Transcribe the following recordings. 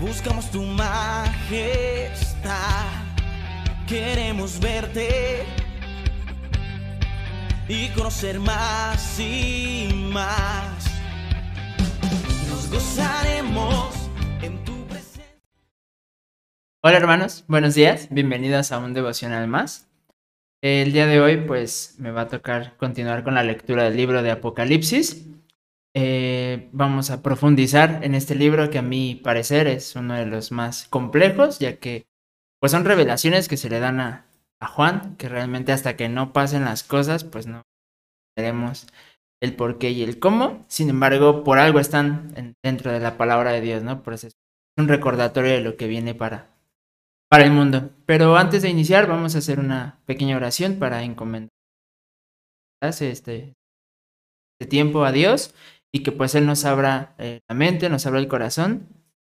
Buscamos tu majestad. Queremos verte y conocer más y más. Nos gozaremos en tu presencia. Hola hermanos, buenos días, bienvenidos a un devocional más. El día de hoy pues me va a tocar continuar con la lectura del libro de Apocalipsis. Eh, vamos a profundizar en este libro que a mi parecer es uno de los más complejos, ya que pues son revelaciones que se le dan a, Juan, que realmente hasta que no pasen las cosas pues no veremos el por qué y el cómo. Sin embargo, por algo están en- dentro de la palabra de Dios, ¿no? Por eso es un recordatorio de lo que viene para, para el mundo. Pero antes de iniciar, vamos a hacer una pequeña oración para encomendar este, este tiempo a Dios y que pues Él nos abra eh, la mente, nos abra el corazón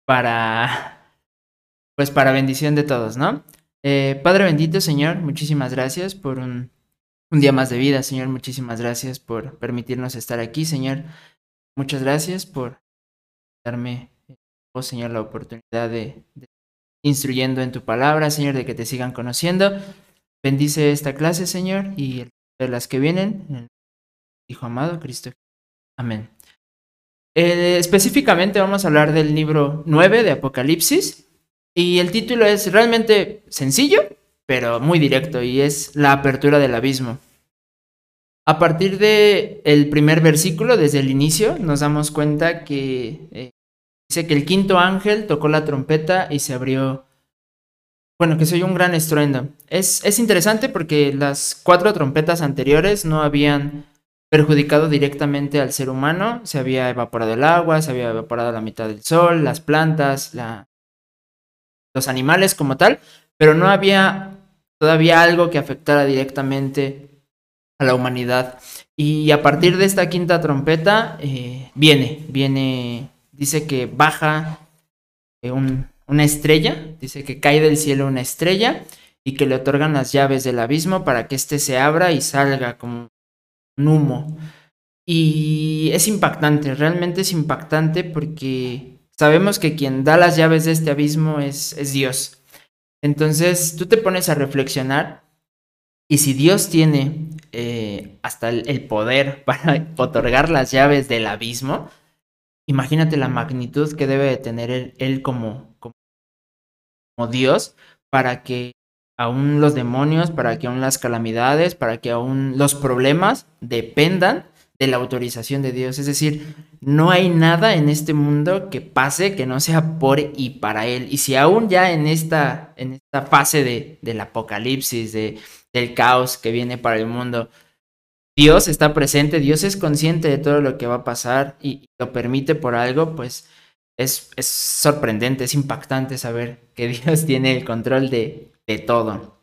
para, pues para bendición de todos, ¿no? Eh, Padre bendito, Señor, muchísimas gracias por un, día más de vida, Señor, muchísimas gracias por permitirnos estar aquí, Señor. Muchas gracias por darme, oh Señor, la oportunidad de, de instruyendo en tu palabra, Señor, de que te sigan conociendo. Bendice esta clase, Señor, y de las que vienen, en el Hijo amado, Cristo. Amén. Eh, específicamente vamos a hablar del libro 9 de Apocalipsis, y el título es realmente sencillo, pero muy directo, y es la apertura del abismo. A partir de el primer versículo, desde el inicio, nos damos cuenta que eh, dice que el quinto ángel tocó la trompeta y se abrió bueno, que se oyó un gran estruendo. Es, es interesante porque las cuatro trompetas anteriores no habían perjudicado directamente al ser humano. Se había evaporado el agua, se había evaporado la mitad del sol, las plantas, la... los animales como tal, pero no había todavía algo que afectara directamente a la humanidad. Y a partir de esta quinta trompeta, eh, viene, viene, dice que baja eh, un, una estrella, dice que cae del cielo una estrella y que le otorgan las llaves del abismo para que éste se abra y salga como humo. Y es impactante, realmente es impactante porque sabemos que quien da las llaves de este abismo es, es Dios. Entonces tú te pones a reflexionar y si Dios tiene eh, hasta el, poder para otorgar las llaves del abismo, imagínate la magnitud que debe de tener él, como como Dios para que aún los demonios, para que aún las calamidades, para que aún los problemas dependan de la autorización de Dios. Es decir, no hay nada en este mundo que pase que no sea por y para Él. Y si aún ya en esta, en esta fase de, del apocalipsis, de, del caos que viene para el mundo, Dios está presente, Dios es consciente de todo lo que va a pasar y lo permite por algo, pues es, es, sorprendente, es impactante saber que Dios tiene el control de, de todo.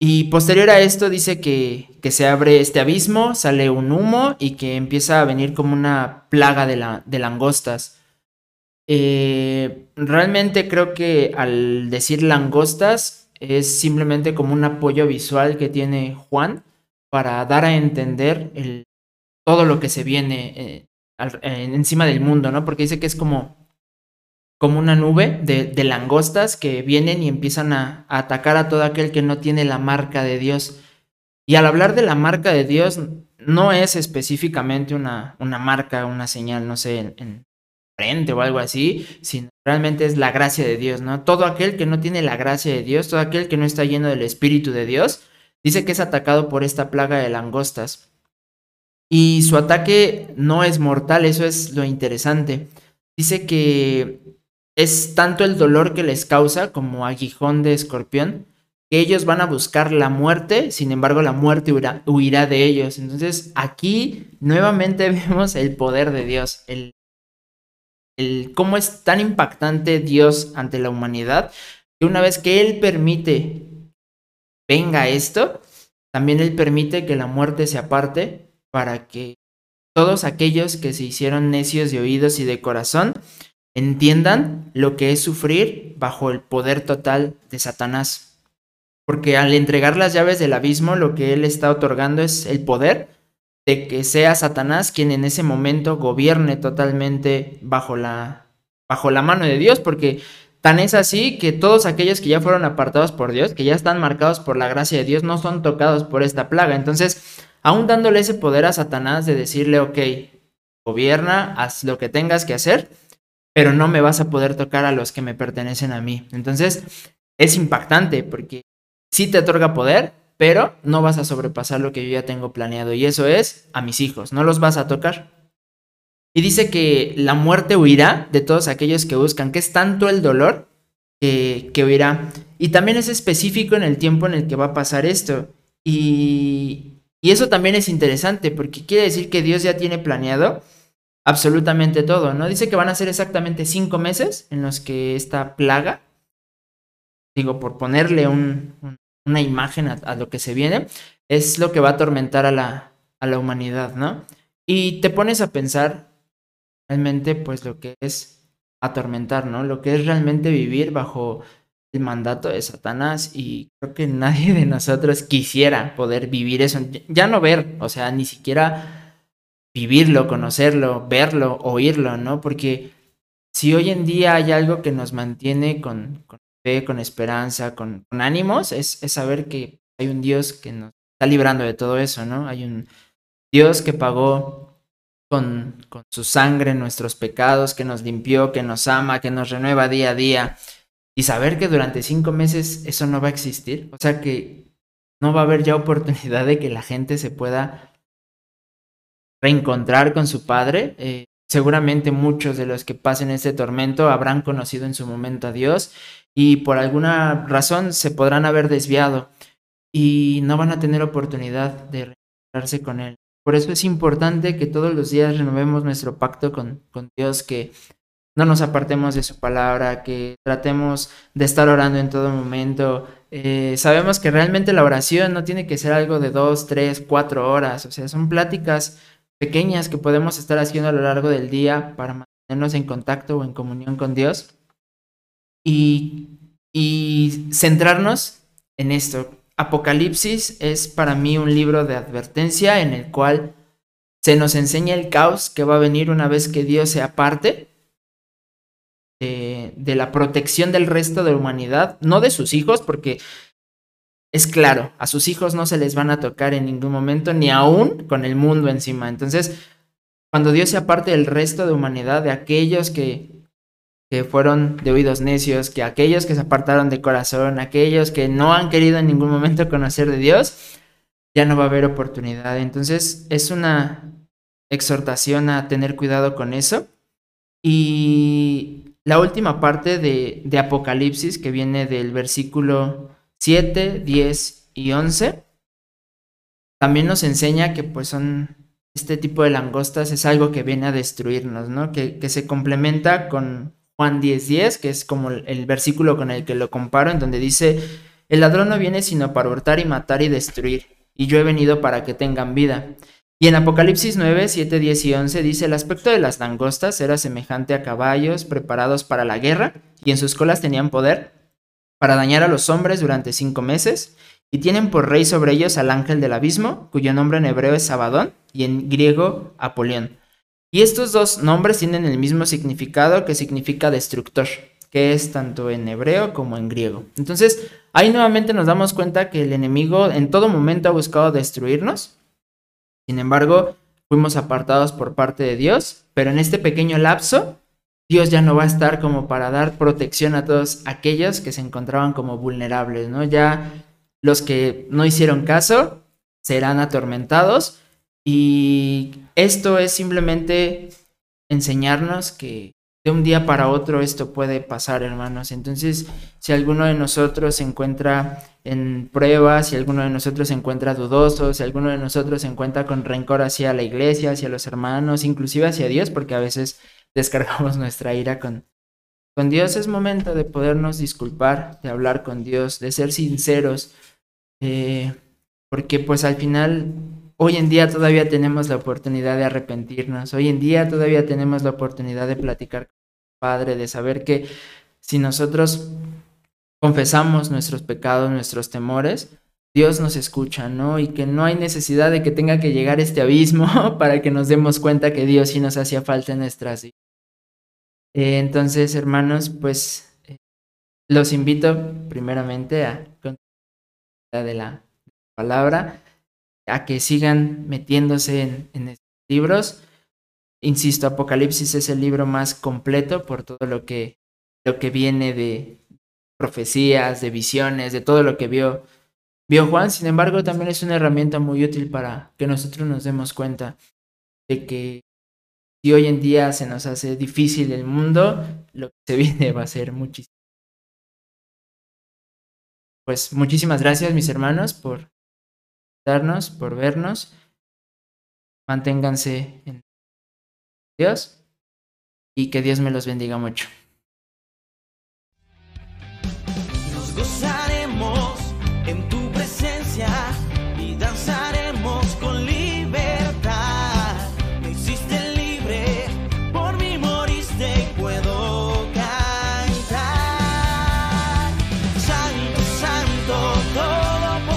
Y posterior a esto dice que, que, se abre este abismo, sale un humo y que empieza a venir como una plaga de, la, de langostas. Eh, realmente creo que al decir langostas es simplemente como un apoyo visual que tiene Juan para dar a entender el, todo lo que se viene. Eh, encima del mundo, ¿no? Porque dice que es como, como una nube de, langostas que vienen y empiezan a, a, atacar a todo aquel que no tiene la marca de Dios. Y al hablar de la marca de Dios, no es específicamente una, una marca, una señal, no sé, en, en frente o algo así, sino realmente es la gracia de Dios, ¿no? Todo aquel que no tiene la gracia de Dios, todo aquel que no está lleno del Espíritu de Dios, dice que es atacado por esta plaga de langostas. Y su ataque no es mortal, eso es lo interesante. Dice que es tanto el dolor que les causa como aguijón de escorpión, que ellos van a buscar la muerte, sin embargo la muerte huirá, de ellos. Entonces aquí nuevamente vemos el poder de Dios, el, el cómo es tan impactante Dios ante la humanidad, que una vez que Él permite venga esto, también Él permite que la muerte se aparte para que todos aquellos que se hicieron necios de oídos y de corazón entiendan lo que es sufrir bajo el poder total de Satanás. Porque al entregar las llaves del abismo, lo que él está otorgando es el poder de que sea Satanás quien en ese momento gobierne totalmente bajo la, bajo la mano de Dios, porque tan es así que todos aquellos que ya fueron apartados por Dios, que ya están marcados por la gracia de Dios, no son tocados por esta plaga. Entonces, aún dándole ese poder a Satanás de decirle, ok, gobierna, haz lo que tengas que hacer, pero no me vas a poder tocar a los que me pertenecen a mí. Entonces, es impactante porque sí te otorga poder, pero no vas a sobrepasar lo que yo ya tengo planeado y eso es a mis hijos, no los vas a tocar. Y dice que la muerte huirá de todos aquellos que buscan, que es tanto el dolor que, huirá. Y también es específico en el tiempo en el que va a pasar esto. Y eso también es interesante porque quiere decir que Dios ya tiene planeado absolutamente todo, ¿no? Dice que van a ser exactamente cinco meses en los que esta plaga, digo, por ponerle un, una imagen a, lo que se viene, es lo que va a atormentar a la, a la humanidad, ¿no? Y te pones a pensar realmente, pues, lo que es atormentar, ¿no? Lo que es realmente vivir bajo el mandato de Satanás y creo que nadie de nosotros quisiera poder vivir eso, ya no ver, o sea, ni siquiera vivirlo, conocerlo, verlo, oírlo, ¿no? Porque si hoy en día hay algo que nos mantiene con, con fe, con esperanza, con, ánimos, es, es, saber que hay un Dios que nos está librando de todo eso, ¿no? Hay un Dios que pagó con, con su sangre nuestros pecados, que nos limpió, que nos ama, que nos renueva día a día. Y saber que durante cinco meses eso no va a existir, o sea que no va a haber ya oportunidad de que la gente se pueda reencontrar con su padre. Eh, seguramente muchos de los que pasen este tormento habrán conocido en su momento a Dios y por alguna razón se podrán haber desviado y no van a tener oportunidad de reencontrarse con Él. Por eso es importante que todos los días renovemos nuestro pacto con, Dios, que no nos apartemos de su palabra, que tratemos de estar orando en todo momento. Eh, sabemos que realmente la oración no tiene que ser algo de dos, tres, cuatro horas, o sea, son pláticas pequeñas que podemos estar haciendo a lo largo del día para mantenernos en contacto o en comunión con Dios y, centrarnos en esto. Apocalipsis es para mí un libro de advertencia en el cual se nos enseña el caos que va a venir una vez que Dios se aparte de, de, la protección del resto de la humanidad, no de sus hijos, porque es claro, a sus hijos no se les van a tocar en ningún momento, ni aún con el mundo encima. Entonces, cuando Dios se aparte del resto de humanidad, de aquellos que, que fueron de oídos necios, que aquellos que se apartaron de corazón, aquellos que no han querido en ningún momento conocer de Dios, ya no va a haber oportunidad. Entonces, es una exhortación a tener cuidado con eso. Y la última parte de, de Apocalipsis, que viene del versículo 7, 10 y 11, también nos enseña que pues son este tipo de langostas es algo que viene a destruirnos, ¿no? Que, que se complementa con Juan 10, 10, que es como el versículo con el que lo comparo, en donde dice, el ladrón no viene sino para hurtar y matar y destruir, y yo he venido para que tengan vida. Y en Apocalipsis 9, 7, 10 y 11 dice, el aspecto de las langostas era semejante a caballos preparados para la guerra, y en sus colas tenían poder para dañar a los hombres durante cinco meses, y tienen por rey sobre ellos al ángel del abismo, cuyo nombre en hebreo es Sabadón y en griego Apolión. Y estos dos nombres tienen el mismo significado que significa destructor, que es tanto en hebreo como en griego. Entonces, ahí nuevamente nos damos cuenta que el enemigo en todo momento ha buscado destruirnos. Sin embargo, fuimos apartados por parte de Dios, pero en este pequeño lapso Dios ya no va a estar como para dar protección a todos aquellos que se encontraban como vulnerables, ¿no? Ya los que no hicieron caso serán atormentados y esto es simplemente enseñarnos que de un día para otro esto puede pasar, hermanos. Entonces, si alguno de nosotros se encuentra en pruebas, si alguno de nosotros se encuentra dudoso, si alguno de nosotros se encuentra con rencor hacia la iglesia, hacia los hermanos, inclusive hacia Dios, porque a veces descargamos nuestra ira con, con Dios, es momento de podernos disculpar, de hablar con Dios, de ser sinceros, eh, porque pues al final, hoy en día todavía tenemos la oportunidad de arrepentirnos, hoy en día todavía tenemos la oportunidad de platicar con el Padre, de saber que si nosotros confesamos nuestros pecados, nuestros temores, Dios nos escucha, ¿no? Y que no hay necesidad de que tenga que llegar este abismo para que nos demos cuenta que Dios sí nos hacía falta en nuestras vidas. Eh, entonces, hermanos, pues eh, los invito primeramente a de la palabra, a que sigan metiéndose en, en estos libros. Insisto, Apocalipsis es el libro más completo por todo lo que, lo que viene de profecías, de visiones, de todo lo que vio vio Juan, sin embargo, también es una herramienta muy útil para que nosotros nos demos cuenta de que si hoy en día se nos hace difícil el mundo, lo que se viene va a ser muchísimo. Pues muchísimas gracias, mis hermanos, por darnos, por vernos. Manténganse en Dios y que Dios me los bendiga mucho. Nos y danzar.